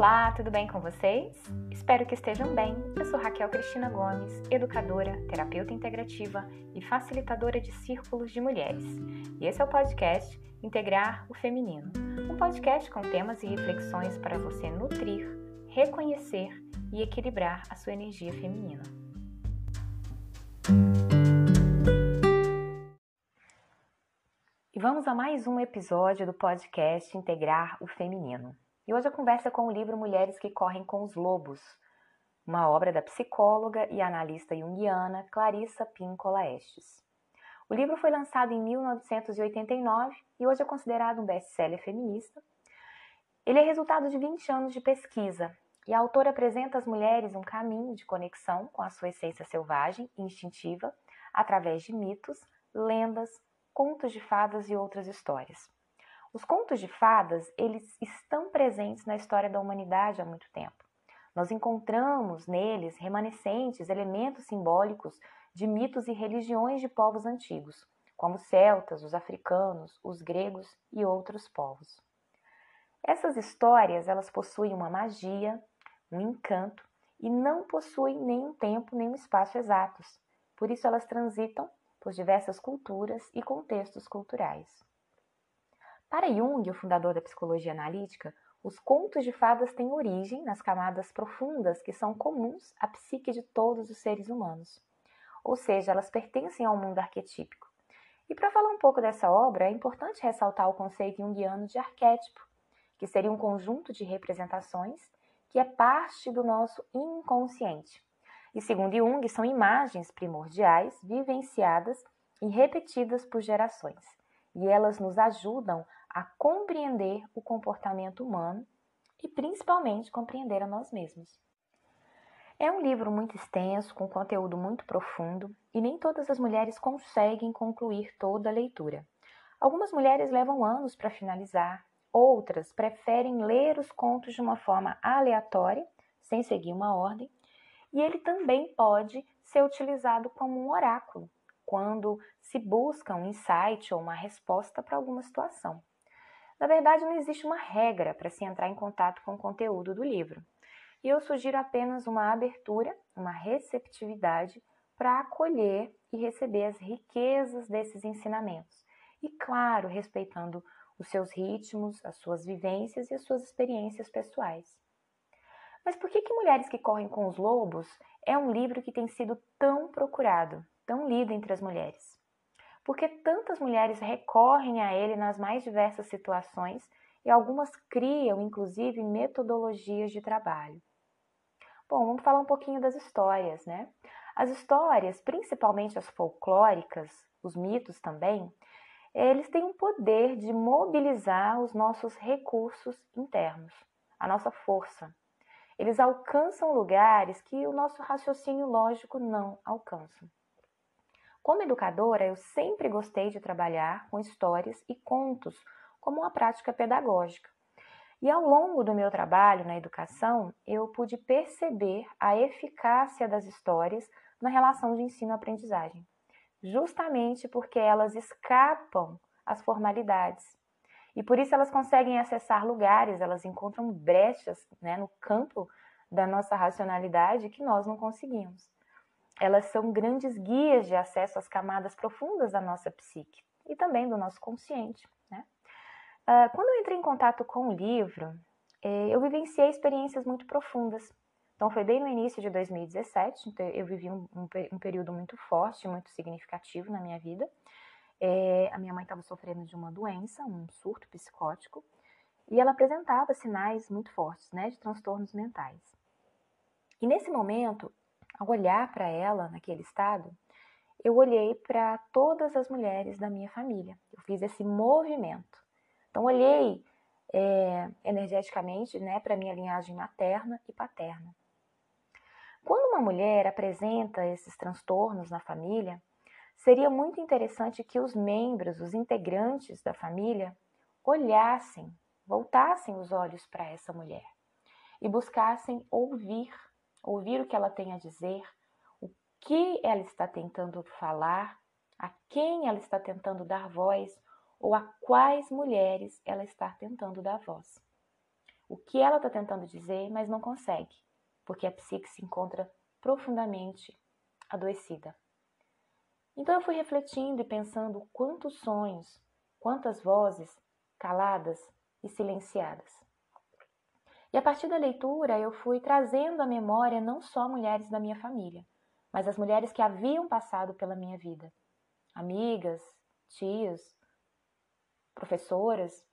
Olá, tudo bem com vocês? Espero que estejam bem. Eu sou Raquel Cristina Gomes, educadora, terapeuta integrativa e facilitadora de círculos de mulheres. E esse é o podcast Integrar o Feminino, um podcast com temas e reflexões para você nutrir, reconhecer e equilibrar a sua energia feminina. E vamos a mais um episódio do podcast Integrar o Feminino. E hoje a conversa com o livro Mulheres que Correm com os Lobos, uma obra da psicóloga e analista junguiana Clarissa Pincola Estes. O livro foi lançado em 1989 e hoje é considerado um best-seller feminista. Ele é resultado de 20 anos de pesquisa e a autora apresenta às mulheres um caminho de conexão com a sua essência selvagem e instintiva através de mitos, lendas, contos de fadas e outras histórias. Os contos de fadas, eles estão presentes na história da humanidade há muito tempo. Nós encontramos neles remanescentes, elementos simbólicos de mitos e religiões de povos antigos, como os celtas, os africanos, os gregos e outros povos. Essas histórias, elas possuem uma magia, um encanto e não possuem nenhum tempo nem um espaço exatos. Por isso elas transitam por diversas culturas e contextos culturais. Para Jung, o fundador da psicologia analítica, os contos de fadas têm origem nas camadas profundas que são comuns à psique de todos os seres humanos. Ou seja, elas pertencem ao mundo arquetípico. E para falar um pouco dessa obra, é importante ressaltar o conceito junguiano de arquétipo, que seria um conjunto de representações que é parte do nosso inconsciente. E segundo Jung, são imagens primordiais vivenciadas e repetidas por gerações. E elas nos ajudam a compreender o comportamento humano e principalmente compreender a nós mesmos. É um livro muito extenso, com conteúdo muito profundo, e nem todas as mulheres conseguem concluir toda a leitura. Algumas mulheres levam anos para finalizar, outras preferem ler os contos de uma forma aleatória, sem seguir uma ordem, e ele também pode ser utilizado como um oráculo, quando se busca um insight ou uma resposta para alguma situação. Na verdade, não existe uma regra para se entrar em contato com o conteúdo do livro. E eu sugiro apenas uma abertura, uma receptividade para acolher e receber as riquezas desses ensinamentos. E, claro, respeitando os seus ritmos, as suas vivências e as suas experiências pessoais. Mas por que, que Mulheres que Correm com os Lobos é um livro que tem sido tão procurado, tão lido entre as mulheres? Porque tantas mulheres recorrem a ele nas mais diversas situações e algumas criam, inclusive, metodologias de trabalho. Bom, vamos falar um pouquinho das histórias, né? As histórias, principalmente as folclóricas, os mitos também, eles têm um poder de mobilizar os nossos recursos internos, a nossa força. Eles alcançam lugares que o nosso raciocínio lógico não alcança. Como educadora, eu sempre gostei de trabalhar com histórias e contos como uma prática pedagógica. E ao longo do meu trabalho na educação, eu pude perceber a eficácia das histórias na relação de ensino-aprendizagem, justamente porque elas escapam às formalidades. E por isso elas conseguem acessar lugares, elas encontram brechas né, no campo da nossa racionalidade que nós não conseguimos elas são grandes guias de acesso às camadas profundas da nossa psique e também do nosso consciente. Né? Uh, quando eu entrei em contato com o livro, eh, eu vivenciei experiências muito profundas. Então, foi bem no início de 2017, então eu vivi um, um, um período muito forte, muito significativo na minha vida. É, a minha mãe estava sofrendo de uma doença, um surto psicótico, e ela apresentava sinais muito fortes né, de transtornos mentais. E nesse momento, ao olhar para ela naquele estado, eu olhei para todas as mulheres da minha família. Eu fiz esse movimento. Então, olhei é, energeticamente né, para minha linhagem materna e paterna. Quando uma mulher apresenta esses transtornos na família, seria muito interessante que os membros, os integrantes da família, olhassem, voltassem os olhos para essa mulher e buscassem ouvir ouvir o que ela tem a dizer, o que ela está tentando falar, a quem ela está tentando dar voz ou a quais mulheres ela está tentando dar voz. o que ela está tentando dizer, mas não consegue, porque a psique se encontra profundamente adoecida. Então eu fui refletindo e pensando quantos sonhos, quantas vozes caladas e silenciadas. E a partir da leitura eu fui trazendo à memória não só mulheres da minha família, mas as mulheres que haviam passado pela minha vida, amigas, tias, professoras,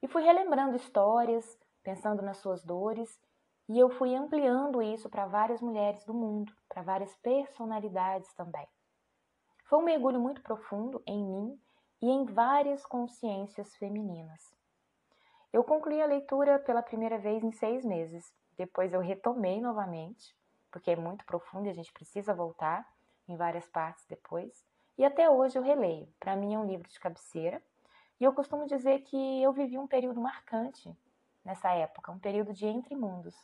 e fui relembrando histórias, pensando nas suas dores, e eu fui ampliando isso para várias mulheres do mundo, para várias personalidades também. Foi um mergulho muito profundo em mim e em várias consciências femininas. Eu concluí a leitura pela primeira vez em seis meses. Depois eu retomei novamente, porque é muito profundo e a gente precisa voltar em várias partes depois. E até hoje eu releio. Para mim é um livro de cabeceira. E eu costumo dizer que eu vivi um período marcante nessa época, um período de entre mundos,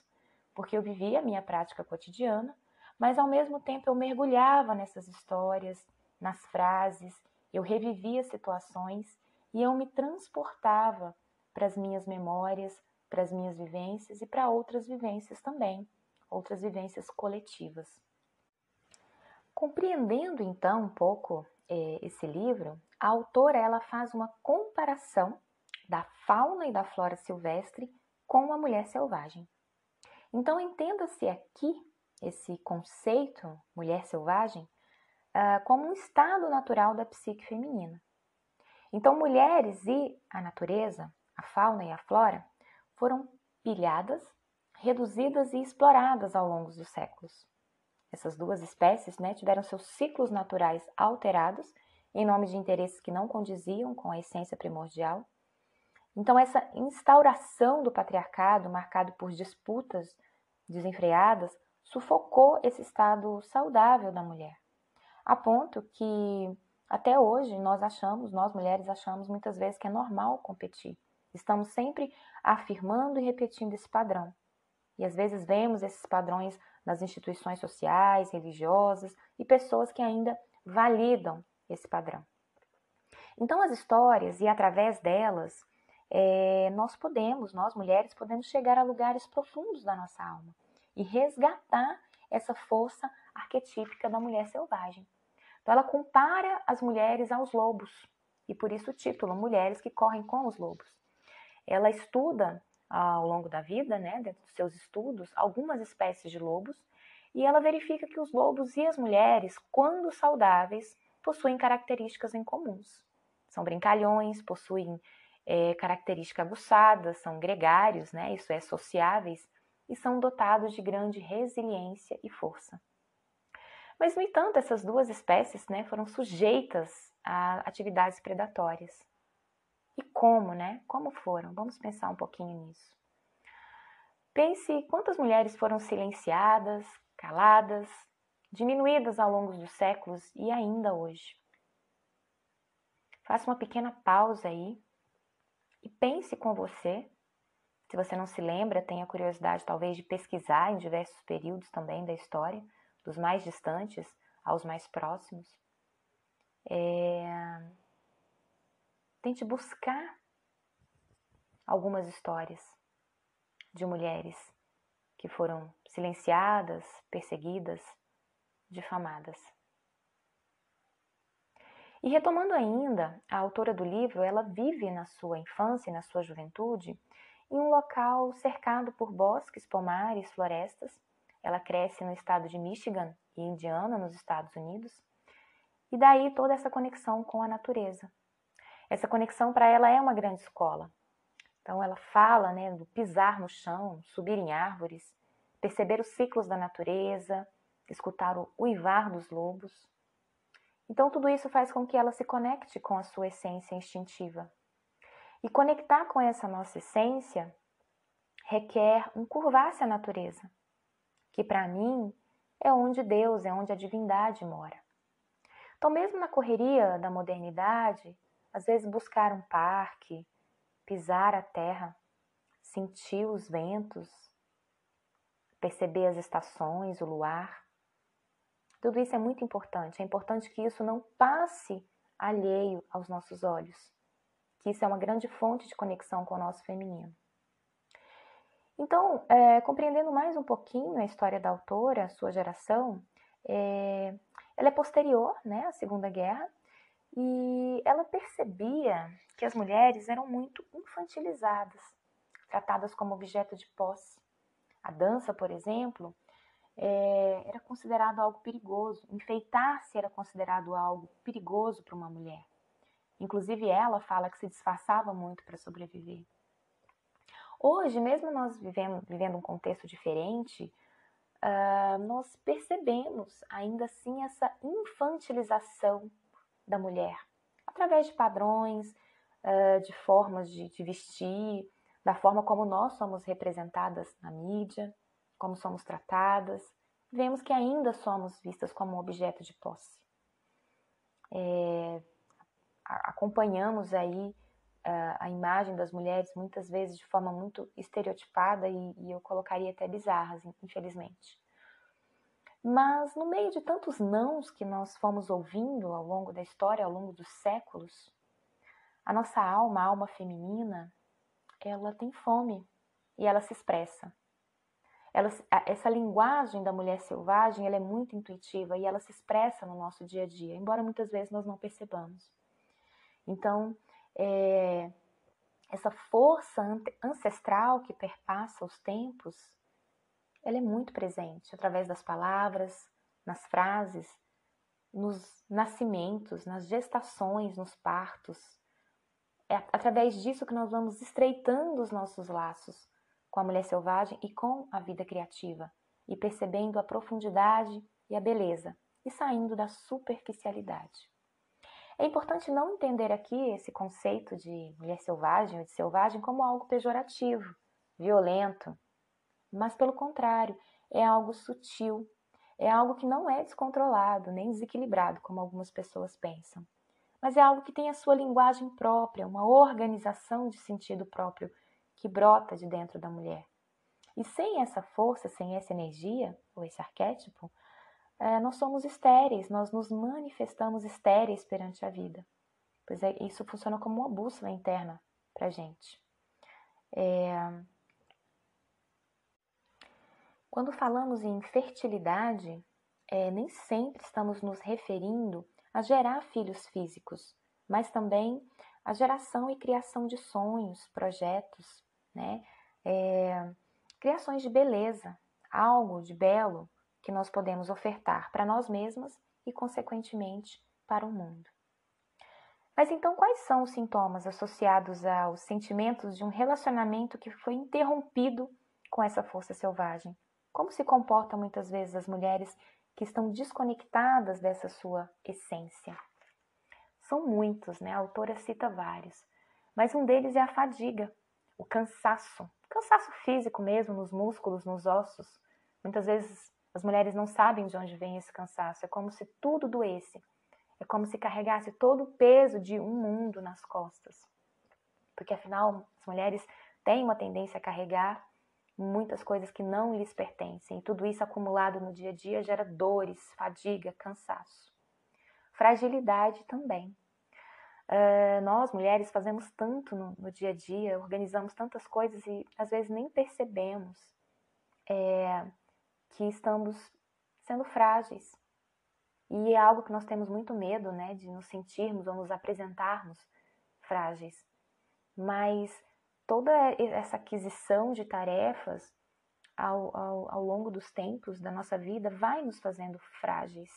porque eu vivia a minha prática cotidiana, mas ao mesmo tempo eu mergulhava nessas histórias, nas frases, eu revivia situações e eu me transportava para as minhas memórias, para as minhas vivências e para outras vivências também, outras vivências coletivas. Compreendendo então um pouco é, esse livro, a autora ela faz uma comparação da fauna e da flora silvestre com a mulher selvagem. Então entenda-se aqui esse conceito mulher selvagem uh, como um estado natural da psique feminina. Então, mulheres e a natureza, a fauna e a flora, foram pilhadas, reduzidas e exploradas ao longo dos séculos. Essas duas espécies né, tiveram seus ciclos naturais alterados em nome de interesses que não condiziam com a essência primordial. Então, essa instauração do patriarcado, marcado por disputas desenfreadas, sufocou esse estado saudável da mulher a ponto que até hoje nós achamos, nós mulheres achamos muitas vezes que é normal competir. Estamos sempre afirmando e repetindo esse padrão. E às vezes vemos esses padrões nas instituições sociais, religiosas e pessoas que ainda validam esse padrão. Então, as histórias e através delas, é, nós podemos, nós mulheres, podemos chegar a lugares profundos da nossa alma e resgatar essa força arquetípica da mulher selvagem. Então ela compara as mulheres aos lobos, e por isso o título, Mulheres que Correm com os Lobos. Ela estuda ao longo da vida, né, dentro dos seus estudos, algumas espécies de lobos, e ela verifica que os lobos e as mulheres, quando saudáveis, possuem características em comuns. São brincalhões, possuem é, características aguçadas, são gregários, né, isso é, sociáveis, e são dotados de grande resiliência e força. Mas, no entanto, essas duas espécies né, foram sujeitas a atividades predatórias. E como, né? Como foram? Vamos pensar um pouquinho nisso. Pense quantas mulheres foram silenciadas, caladas, diminuídas ao longo dos séculos e ainda hoje. Faça uma pequena pausa aí e pense com você. Se você não se lembra, tenha curiosidade talvez de pesquisar em diversos períodos também da história dos mais distantes aos mais próximos. É... Tente buscar algumas histórias de mulheres que foram silenciadas, perseguidas, difamadas. E retomando ainda, a autora do livro, ela vive na sua infância e na sua juventude em um local cercado por bosques, pomares, florestas, ela cresce no estado de Michigan e Indiana, nos Estados Unidos. E daí toda essa conexão com a natureza. Essa conexão para ela é uma grande escola. Então ela fala né, do pisar no chão, subir em árvores, perceber os ciclos da natureza, escutar o uivar dos lobos. Então tudo isso faz com que ela se conecte com a sua essência instintiva. E conectar com essa nossa essência requer um curvar-se à natureza que para mim é onde Deus, é onde a divindade mora. Então, mesmo na correria da modernidade, às vezes buscar um parque, pisar a terra, sentir os ventos, perceber as estações, o luar, tudo isso é muito importante. É importante que isso não passe alheio aos nossos olhos, que isso é uma grande fonte de conexão com o nosso feminino. Então, é, compreendendo mais um pouquinho a história da autora, a sua geração, é, ela é posterior né, à Segunda Guerra e ela percebia que as mulheres eram muito infantilizadas, tratadas como objeto de posse. A dança, por exemplo, é, era considerado algo perigoso. Enfeitar-se era considerado algo perigoso para uma mulher. Inclusive, ela fala que se disfarçava muito para sobreviver. Hoje, mesmo nós vivendo, vivendo um contexto diferente, uh, nós percebemos ainda assim essa infantilização da mulher, através de padrões, uh, de formas de, vestir, da forma como nós somos representadas na mídia, como somos tratadas, vemos que ainda somos vistas como objeto de posse. É, acompanhamos aí uh, a imagem das mulheres muitas vezes de forma muito estereotipada e, e eu colocaria até bizarras, infelizmente. Mas no meio de tantos nãos que nós fomos ouvindo ao longo da história, ao longo dos séculos, a nossa alma, a alma feminina, ela tem fome e ela se expressa. Ela, essa linguagem da mulher selvagem ela é muito intuitiva e ela se expressa no nosso dia a dia, embora muitas vezes nós não percebamos. Então, é, essa força ancestral que perpassa os tempos, ela é muito presente através das palavras, nas frases, nos nascimentos, nas gestações, nos partos. É através disso que nós vamos estreitando os nossos laços com a mulher selvagem e com a vida criativa, e percebendo a profundidade e a beleza, e saindo da superficialidade. É importante não entender aqui esse conceito de mulher selvagem ou de selvagem como algo pejorativo, violento, mas pelo contrário, é algo sutil, é algo que não é descontrolado nem desequilibrado, como algumas pessoas pensam, mas é algo que tem a sua linguagem própria, uma organização de sentido próprio que brota de dentro da mulher. E sem essa força, sem essa energia, ou esse arquétipo, é, nós somos estéreis, nós nos manifestamos estéreis perante a vida. Pois é, isso funciona como uma bússola interna para gente. É... Quando falamos em fertilidade, é, nem sempre estamos nos referindo a gerar filhos físicos, mas também a geração e criação de sonhos, projetos, né? É, criações de beleza, algo de belo, que nós podemos ofertar para nós mesmas e, consequentemente, para o mundo. Mas então, quais são os sintomas associados aos sentimentos de um relacionamento que foi interrompido com essa força selvagem? Como se comportam muitas vezes as mulheres que estão desconectadas dessa sua essência? São muitos, né? A autora cita vários, mas um deles é a fadiga, o cansaço, cansaço físico mesmo, nos músculos, nos ossos. Muitas vezes as mulheres não sabem de onde vem esse cansaço, é como se tudo doesse. É como se carregasse todo o peso de um mundo nas costas. Porque afinal, as mulheres têm uma tendência a carregar muitas coisas que não lhes pertencem, tudo isso acumulado no dia a dia gera dores, fadiga, cansaço. Fragilidade também. Uh, nós, mulheres, fazemos tanto no, no, dia a dia, organizamos tantas coisas e às vezes nem percebemos. É, que estamos sendo frágeis. E é algo que nós temos muito medo, né, de nos sentirmos ou nos apresentarmos frágeis. Mas toda essa aquisição de tarefas ao, ao, ao longo dos tempos da nossa vida vai nos fazendo frágeis.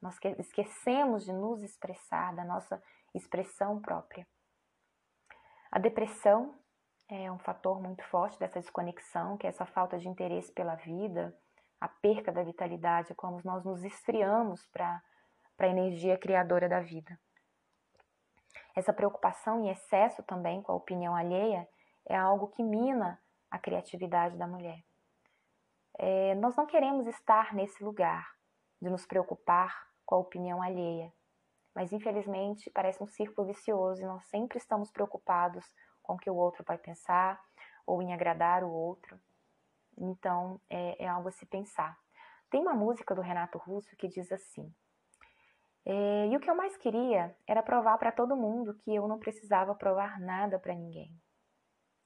Nós esquecemos de nos expressar, da nossa expressão própria. A depressão é um fator muito forte dessa desconexão, que é essa falta de interesse pela vida, a perca da vitalidade, é como nós nos esfriamos para a energia criadora da vida. Essa preocupação em excesso também com a opinião alheia é algo que mina a criatividade da mulher. É, nós não queremos estar nesse lugar de nos preocupar com a opinião alheia, mas infelizmente parece um círculo vicioso e nós sempre estamos preocupados com o que o outro vai pensar ou em agradar o outro. Então, é, é algo a se pensar. Tem uma música do Renato Russo que diz assim: é, E o que eu mais queria era provar para todo mundo que eu não precisava provar nada para ninguém.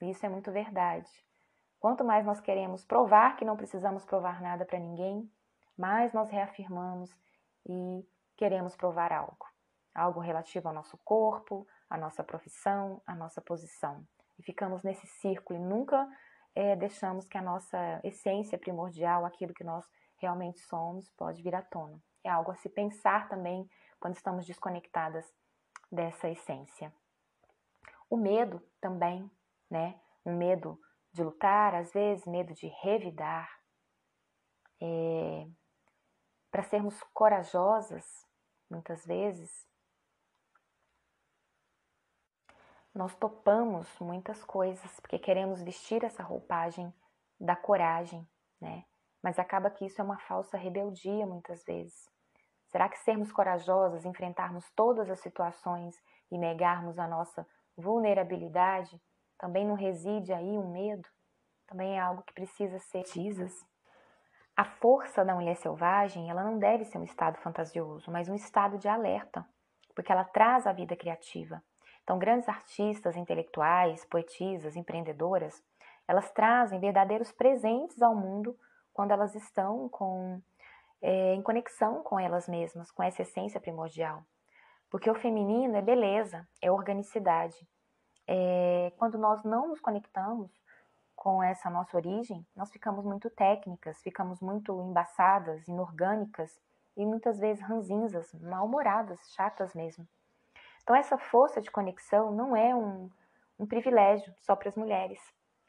Isso é muito verdade. Quanto mais nós queremos provar que não precisamos provar nada para ninguém, mais nós reafirmamos e queremos provar algo. Algo relativo ao nosso corpo, à nossa profissão, à nossa posição. E ficamos nesse círculo e nunca é, deixamos que a nossa essência primordial, aquilo que nós realmente somos, pode vir à tona. É algo a se pensar também quando estamos desconectadas dessa essência. O medo também, né? Um medo de lutar, às vezes, medo de revidar. É, Para sermos corajosas, muitas vezes, nós topamos muitas coisas porque queremos vestir essa roupagem da coragem, né? Mas acaba que isso é uma falsa rebeldia muitas vezes. Será que sermos corajosas, enfrentarmos todas as situações e negarmos a nossa vulnerabilidade, também não reside aí um medo? Também é algo que precisa ser tisas. A força da mulher selvagem, ela não deve ser um estado fantasioso, mas um estado de alerta, porque ela traz a vida criativa. Então, grandes artistas, intelectuais, poetisas, empreendedoras, elas trazem verdadeiros presentes ao mundo quando elas estão com, é, em conexão com elas mesmas, com essa essência primordial. Porque o feminino é beleza, é organicidade. É, quando nós não nos conectamos com essa nossa origem, nós ficamos muito técnicas, ficamos muito embaçadas, inorgânicas e muitas vezes ranzinzas, mal-humoradas, chatas mesmo. Então, essa força de conexão não é um, um privilégio só para as mulheres.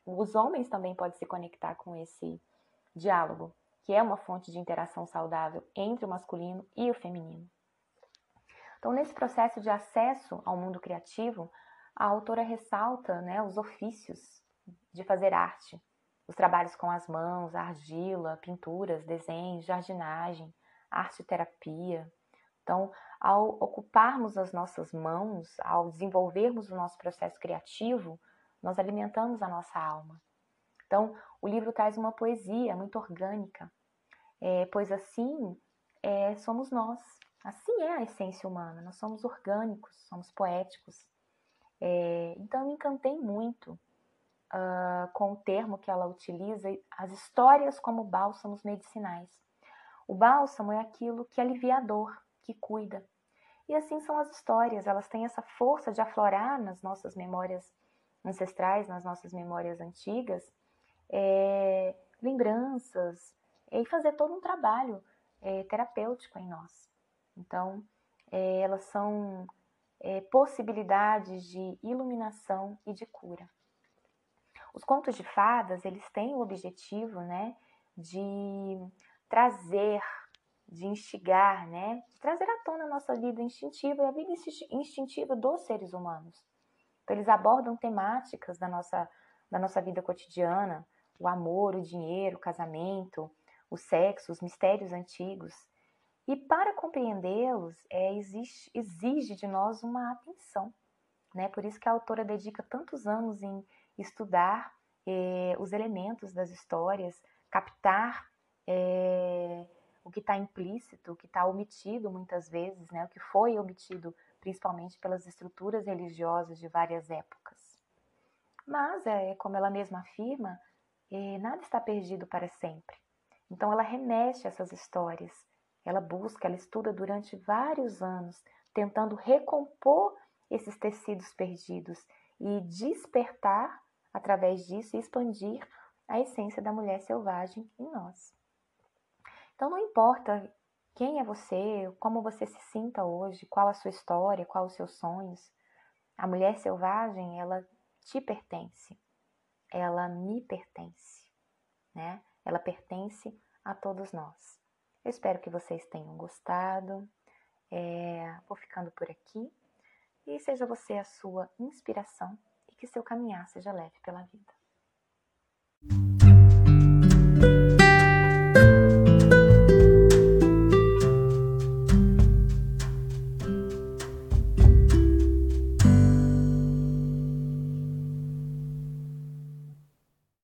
Os homens também podem se conectar com esse diálogo, que é uma fonte de interação saudável entre o masculino e o feminino. Então, nesse processo de acesso ao mundo criativo, a autora ressalta né, os ofícios de fazer arte, os trabalhos com as mãos, argila, pinturas, desenhos, jardinagem, arte terapia. Então, ao ocuparmos as nossas mãos, ao desenvolvermos o nosso processo criativo, nós alimentamos a nossa alma. Então, o livro traz uma poesia muito orgânica, é, pois assim é, somos nós. Assim é a essência humana, nós somos orgânicos, somos poéticos. É, então, eu me encantei muito uh, com o termo que ela utiliza, as histórias como bálsamos medicinais. O bálsamo é aquilo que é aliviador, que cuida. E assim são as histórias, elas têm essa força de aflorar nas nossas memórias ancestrais, nas nossas memórias antigas, é, lembranças e fazer todo um trabalho é, terapêutico em nós. Então, elas são possibilidades de iluminação e de cura. Os contos de fadas, eles têm o objetivo, né, de trazer de instigar, né? De trazer à tona a nossa vida instintiva e a vida instintiva dos seres humanos. Então, eles abordam temáticas da nossa, da nossa vida cotidiana, o amor, o dinheiro, o casamento, o sexo, os mistérios antigos. E para compreendê-los, é, exige, exige de nós uma atenção. Né? Por isso que a autora dedica tantos anos em estudar eh, os elementos das histórias, captar eh, o que está implícito, o que está omitido muitas vezes, né, o que foi omitido principalmente pelas estruturas religiosas de várias épocas. Mas, é, como ela mesma afirma, nada está perdido para sempre. Então, ela remete essas histórias, ela busca, ela estuda durante vários anos, tentando recompor esses tecidos perdidos e despertar, através disso, e expandir a essência da mulher selvagem em nós. Então não importa quem é você, como você se sinta hoje, qual a sua história, qual os seus sonhos. A mulher selvagem, ela te pertence ela me pertence, né? Ela pertence a todos nós. Eu espero que vocês tenham gostado. É, vou ficando por aqui. E seja você a sua inspiração e que seu caminhar seja leve pela vida.